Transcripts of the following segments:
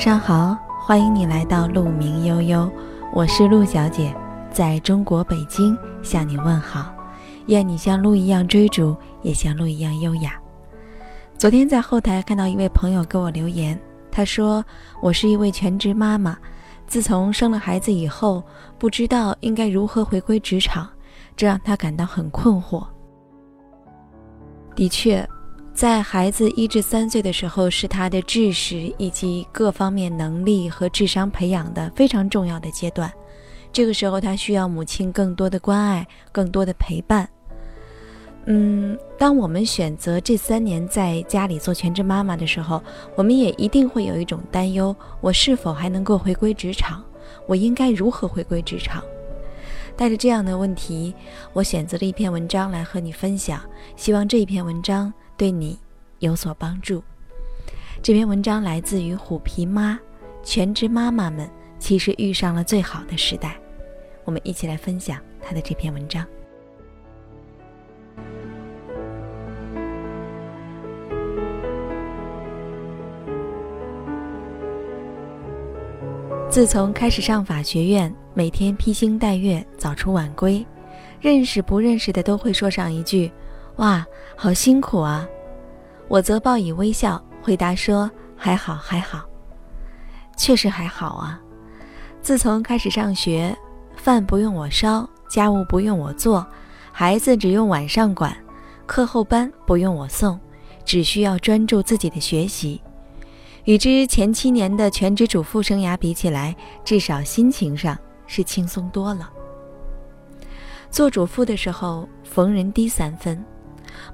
晚上好，欢迎你来到鹿鸣悠悠，我是鹿小姐，在中国北京向你问好。愿你像鹿一样追逐，也像鹿一样优雅。昨天在后台看到一位朋友给我留言，他说我是一位全职妈妈，自从生了孩子以后，不知道应该如何回归职场，这让他感到很困惑。的确。在孩子一至三岁的时候，是他的知识以及各方面能力和智商培养的非常重要的阶段。这个时候，他需要母亲更多的关爱，更多的陪伴。嗯，当我们选择这三年在家里做全职妈妈的时候，我们也一定会有一种担忧：我是否还能够回归职场？我应该如何回归职场？带着这样的问题，我选择了一篇文章来和你分享。希望这一篇文章。对你有所帮助。这篇文章来自于虎皮妈，全职妈妈们其实遇上了最好的时代。我们一起来分享她的这篇文章。自从开始上法学院，每天披星戴月，早出晚归，认识不认识的都会说上一句。哇，好辛苦啊！我则报以微笑，回答说：“还好，还好，确实还好啊。自从开始上学，饭不用我烧，家务不用我做，孩子只用晚上管，课后班不用我送，只需要专注自己的学习。与之前七年的全职主妇生涯比起来，至少心情上是轻松多了。做主妇的时候，逢人低三分。”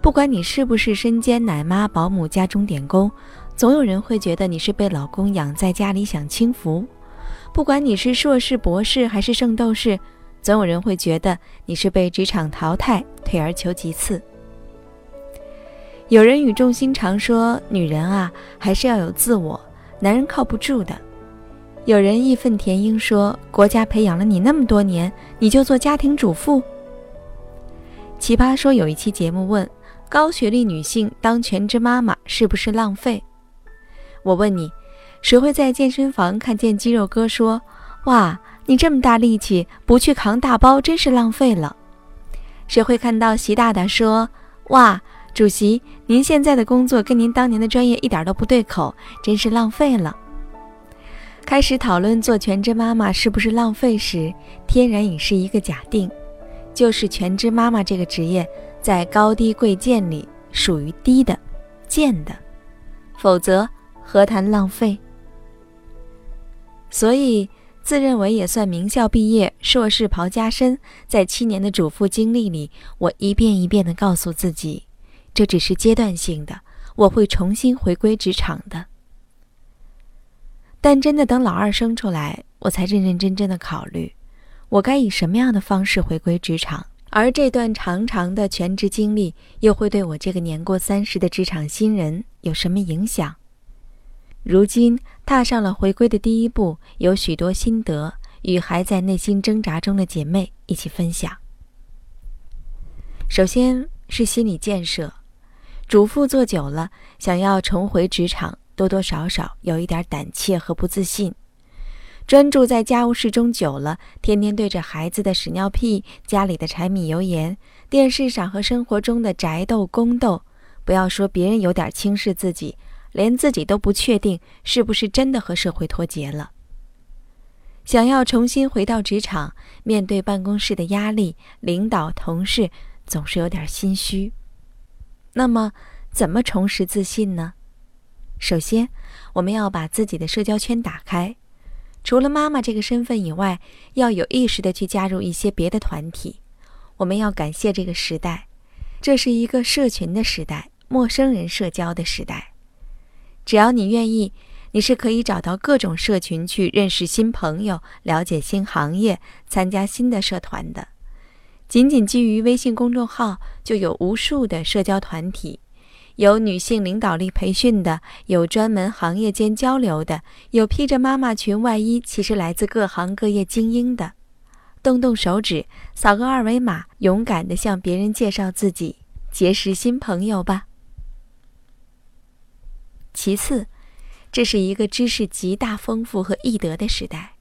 不管你是不是身兼奶妈、保姆、加钟点工，总有人会觉得你是被老公养在家里享清福；不管你是硕士、博士还是圣斗士，总有人会觉得你是被职场淘汰、退而求其次。有人语重心长说：“女人啊，还是要有自我，男人靠不住的。”有人义愤填膺说：“国家培养了你那么多年，你就做家庭主妇？”奇葩说有一期节目问。高学历女性当全职妈妈是不是浪费？我问你，谁会在健身房看见肌肉哥说：“哇，你这么大力气，不去扛大包真是浪费了？”谁会看到习大大说：“哇，主席，您现在的工作跟您当年的专业一点都不对口，真是浪费了？”开始讨论做全职妈妈是不是浪费时，天然已是一个假定，就是全职妈妈这个职业。在高低贵贱里属于低的、贱的，否则何谈浪费？所以自认为也算名校毕业、硕士刨加身，在七年的主妇经历里，我一遍一遍地告诉自己，这只是阶段性的，我会重新回归职场的。但真的等老二生出来，我才认认真真的考虑，我该以什么样的方式回归职场。而这段长长的全职经历，又会对我这个年过三十的职场新人有什么影响？如今踏上了回归的第一步，有许多心得与还在内心挣扎中的姐妹一起分享。首先是心理建设，主妇做久了，想要重回职场，多多少少有一点胆怯和不自信。专注在家务事中久了，天天对着孩子的屎尿屁、家里的柴米油盐、电视上和生活中的宅斗宫斗，不要说别人有点轻视自己，连自己都不确定是不是真的和社会脱节了。想要重新回到职场，面对办公室的压力，领导同事总是有点心虚。那么，怎么重拾自信呢？首先，我们要把自己的社交圈打开。除了妈妈这个身份以外，要有意识的去加入一些别的团体。我们要感谢这个时代，这是一个社群的时代，陌生人社交的时代。只要你愿意，你是可以找到各种社群去认识新朋友、了解新行业、参加新的社团的。仅仅基于微信公众号，就有无数的社交团体。有女性领导力培训的，有专门行业间交流的，有披着妈妈裙外衣，其实来自各行各业精英的。动动手指，扫个二维码，勇敢地向别人介绍自己，结识新朋友吧。其次，这是一个知识极大丰富和易得的时代。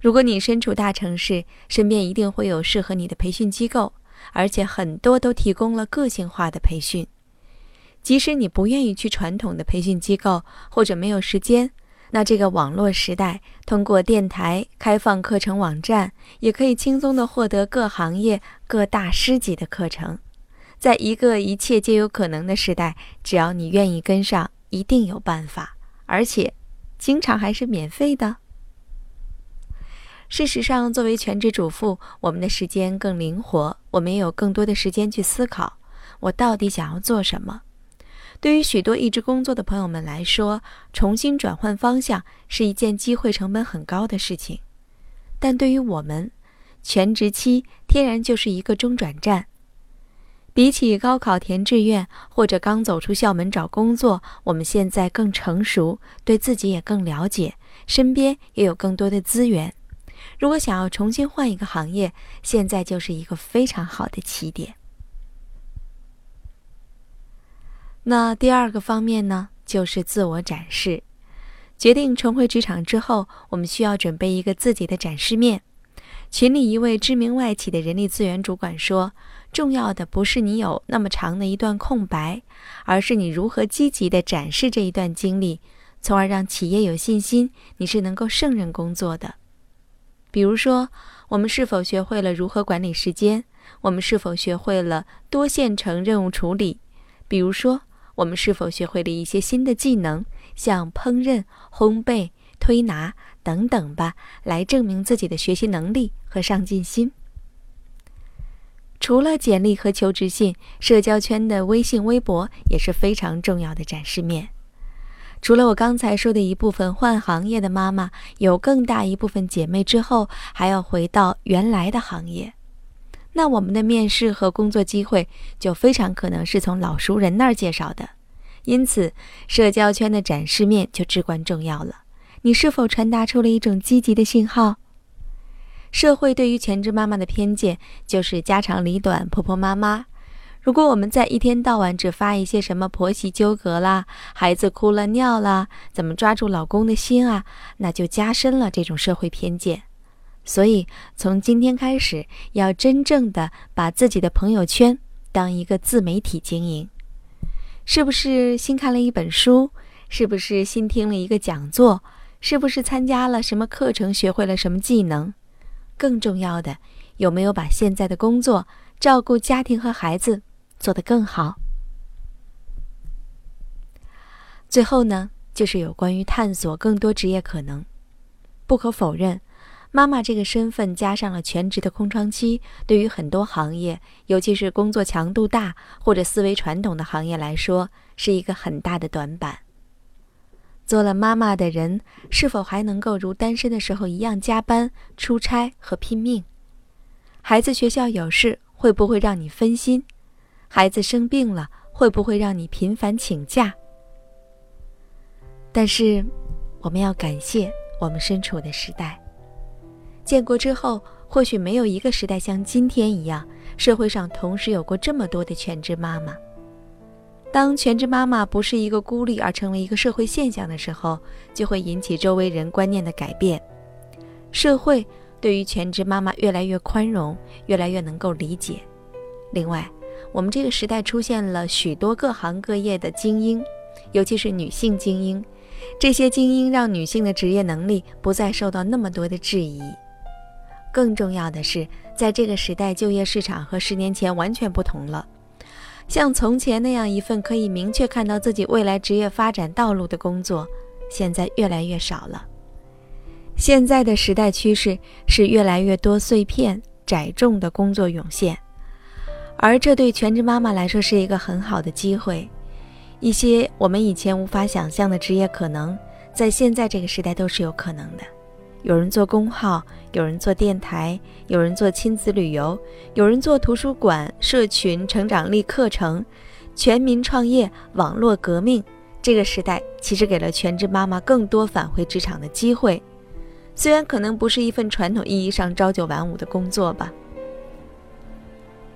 如果你身处大城市，身边一定会有适合你的培训机构，而且很多都提供了个性化的培训。即使你不愿意去传统的培训机构，或者没有时间，那这个网络时代，通过电台、开放课程网站，也可以轻松地获得各行业各大师级的课程。在一个一切皆有可能的时代，只要你愿意跟上，一定有办法，而且经常还是免费的。事实上，作为全职主妇，我们的时间更灵活，我们也有更多的时间去思考，我到底想要做什么。对于许多一直工作的朋友们来说，重新转换方向是一件机会成本很高的事情。但对于我们，全职期天然就是一个中转站。比起高考填志愿或者刚走出校门找工作，我们现在更成熟，对自己也更了解，身边也有更多的资源。如果想要重新换一个行业，现在就是一个非常好的起点。那第二个方面呢，就是自我展示。决定重回职场之后，我们需要准备一个自己的展示面。群里一位知名外企的人力资源主管说：“重要的不是你有那么长的一段空白，而是你如何积极的展示这一段经历，从而让企业有信心你是能够胜任工作的。”比如说，我们是否学会了如何管理时间？我们是否学会了多线程任务处理？比如说，我们是否学会了一些新的技能，像烹饪、烘焙、推拿等等吧，来证明自己的学习能力和上进心？除了简历和求职信，社交圈的微信、微博也是非常重要的展示面。除了我刚才说的一部分换行业的妈妈，有更大一部分姐妹之后还要回到原来的行业，那我们的面试和工作机会就非常可能是从老熟人那儿介绍的。因此，社交圈的展示面就至关重要了。你是否传达出了一种积极的信号？社会对于全职妈妈的偏见就是家长里短、婆婆妈妈。如果我们在一天到晚只发一些什么婆媳纠葛啦、孩子哭了尿啦、怎么抓住老公的心啊，那就加深了这种社会偏见。所以从今天开始，要真正的把自己的朋友圈当一个自媒体经营。是不是新看了一本书？是不是新听了一个讲座？是不是参加了什么课程，学会了什么技能？更重要的，有没有把现在的工作、照顾家庭和孩子？做得更好。最后呢，就是有关于探索更多职业可能。不可否认，妈妈这个身份加上了全职的空窗期，对于很多行业，尤其是工作强度大或者思维传统的行业来说，是一个很大的短板。做了妈妈的人，是否还能够如单身的时候一样加班、出差和拼命？孩子学校有事，会不会让你分心？孩子生病了，会不会让你频繁请假？但是，我们要感谢我们身处的时代。建国之后，或许没有一个时代像今天一样，社会上同时有过这么多的全职妈妈。当全职妈妈不是一个孤立，而成为一个社会现象的时候，就会引起周围人观念的改变。社会对于全职妈妈越来越宽容，越来越能够理解。另外，我们这个时代出现了许多各行各业的精英，尤其是女性精英。这些精英让女性的职业能力不再受到那么多的质疑。更重要的是，在这个时代，就业市场和十年前完全不同了。像从前那样一份可以明确看到自己未来职业发展道路的工作，现在越来越少了。现在的时代趋势是越来越多碎片、窄重的工作涌现。而这对全职妈妈来说是一个很好的机会，一些我们以前无法想象的职业可能，在现在这个时代都是有可能的。有人做公号，有人做电台，有人做亲子旅游，有人做图书馆、社群、成长力课程，全民创业、网络革命。这个时代其实给了全职妈妈更多返回职场的机会，虽然可能不是一份传统意义上朝九晚五的工作吧。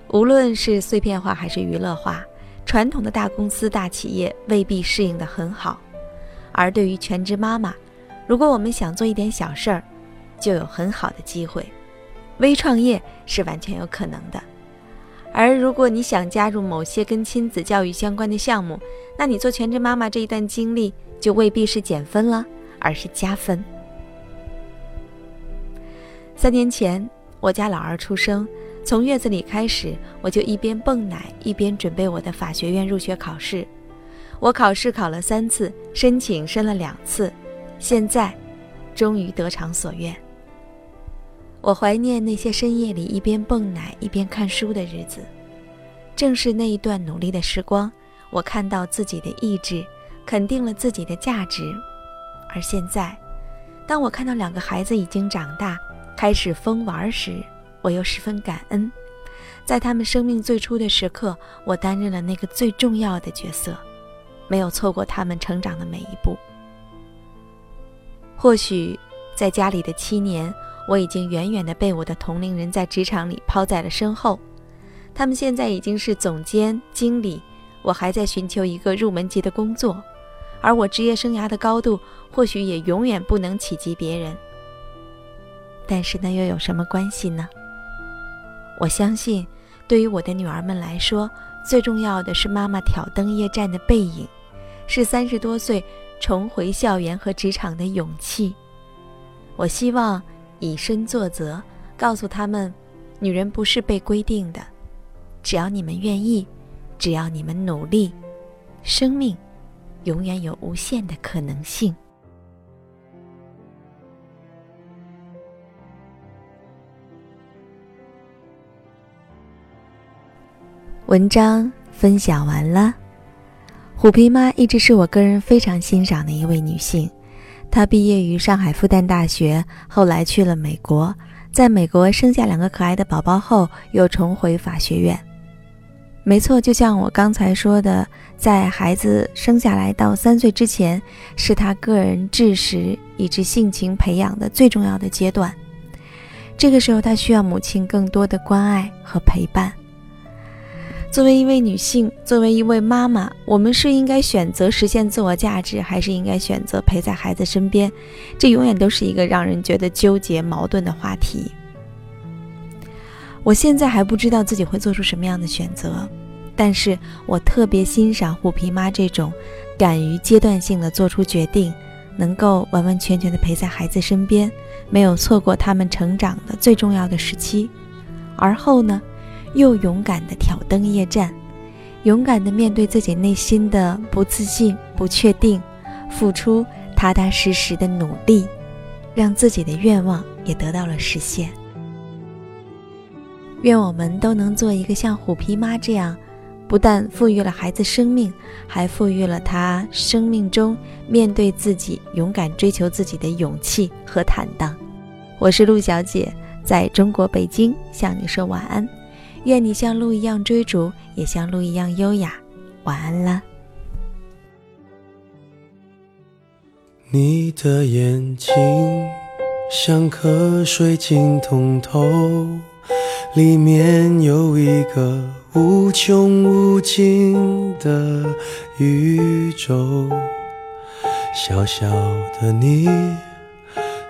无论是碎片化还是娱乐化，传统的大公司大企业未必适应得很好，而对于全职妈妈，如果我们想做一点小事儿，就有很好的机会。微创业是完全有可能的。而如果你想加入某些跟亲子教育相关的项目，那你做全职妈妈这一段经历就未必是减分了，而是加分。三年前，我家老二出生，从月子里开始，我就一边泵奶一边准备我的法学院入学考试。我考试考了三次，申请申了两次，现在终于得偿所愿。我怀念那些深夜里一边泵奶一边看书的日子，正是那一段努力的时光，我看到自己的意志，肯定了自己的价值。而现在，当我看到两个孩子已经长大，开始疯玩时，我又十分感恩，在他们生命最初的时刻，我担任了那个最重要的角色，没有错过他们成长的每一步。或许，在家里的七年。我已经远远地被我的同龄人在职场里抛在了身后，他们现在已经是总监、经理，我还在寻求一个入门级的工作，而我职业生涯的高度或许也永远不能企及别人。但是那又有什么关系呢？我相信，对于我的女儿们来说，最重要的是妈妈挑灯夜战的背影，是三十多岁重回校园和职场的勇气。我希望。以身作则，告诉他们，女人不是被规定的，只要你们愿意，只要你们努力，生命永远有无限的可能性。文章分享完了，虎皮妈一直是我个人非常欣赏的一位女性。她毕业于上海复旦大学，后来去了美国，在美国生下两个可爱的宝宝后，又重回法学院。没错，就像我刚才说的，在孩子生下来到三岁之前，是他个人知识以及性情培养的最重要的阶段。这个时候，他需要母亲更多的关爱和陪伴。作为一位女性，作为一位妈妈，我们是应该选择实现自我价值，还是应该选择陪在孩子身边？这永远都是一个让人觉得纠结、矛盾的话题。我现在还不知道自己会做出什么样的选择，但是我特别欣赏虎皮妈这种敢于阶段性的做出决定，能够完完全全的陪在孩子身边，没有错过他们成长的最重要的时期。而后呢？又勇敢地挑灯夜战，勇敢地面对自己内心的不自信、不确定，付出踏踏实实的努力，让自己的愿望也得到了实现。愿我们都能做一个像虎皮妈这样，不但赋予了孩子生命，还赋予了他生命中面对自己、勇敢追求自己的勇气和坦荡。我是陆小姐，在中国北京向你说晚安。愿你像鹿一样追逐，也像鹿一样优雅。晚安了。你的眼睛像颗水晶通透，里面有一个无穷无尽的宇宙。小小的你，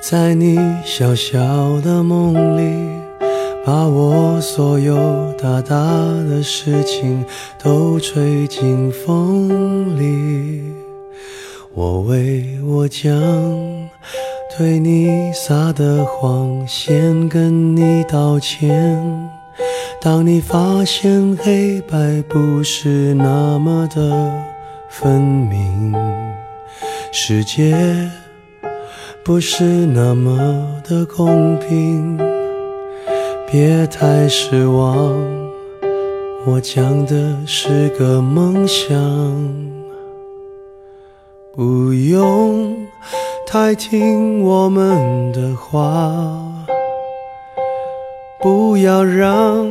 在你小小的梦里。把我所有大大的事情都吹进风里，我为我将对你撒的谎先跟你道歉。当你发现黑白不是那么的分明，世界不是那么的公平。别太失望，我讲的是个梦想，不用太听我们的话，不要让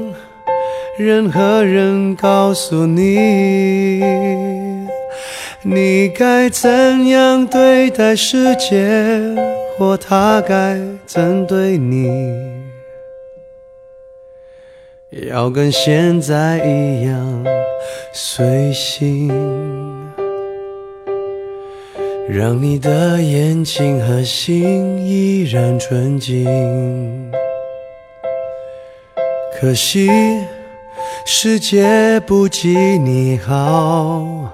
任何人告诉你，你该怎样对待世界，或他该怎对你。要跟现在一样随性，让你的眼睛和心依然纯净。可惜世界不及你好，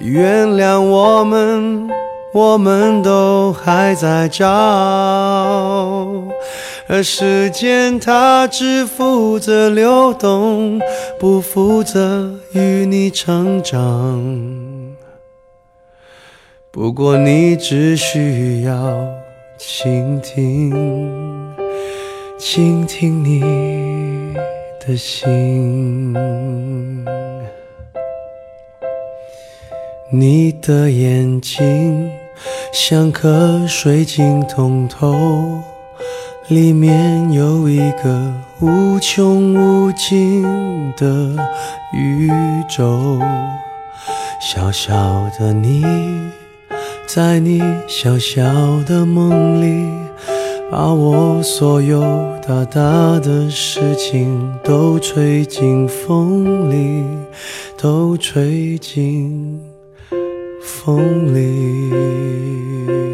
原谅我们，我们都还在找，而时间它只负责流动，不负责与你成长。不过你只需要倾听。倾听你的心，你的眼睛像颗水晶通透，里面有一个无穷无尽的宇宙。小小的你，在你小小的梦里。把我所有大大的事情都吹进风里，都吹进风里。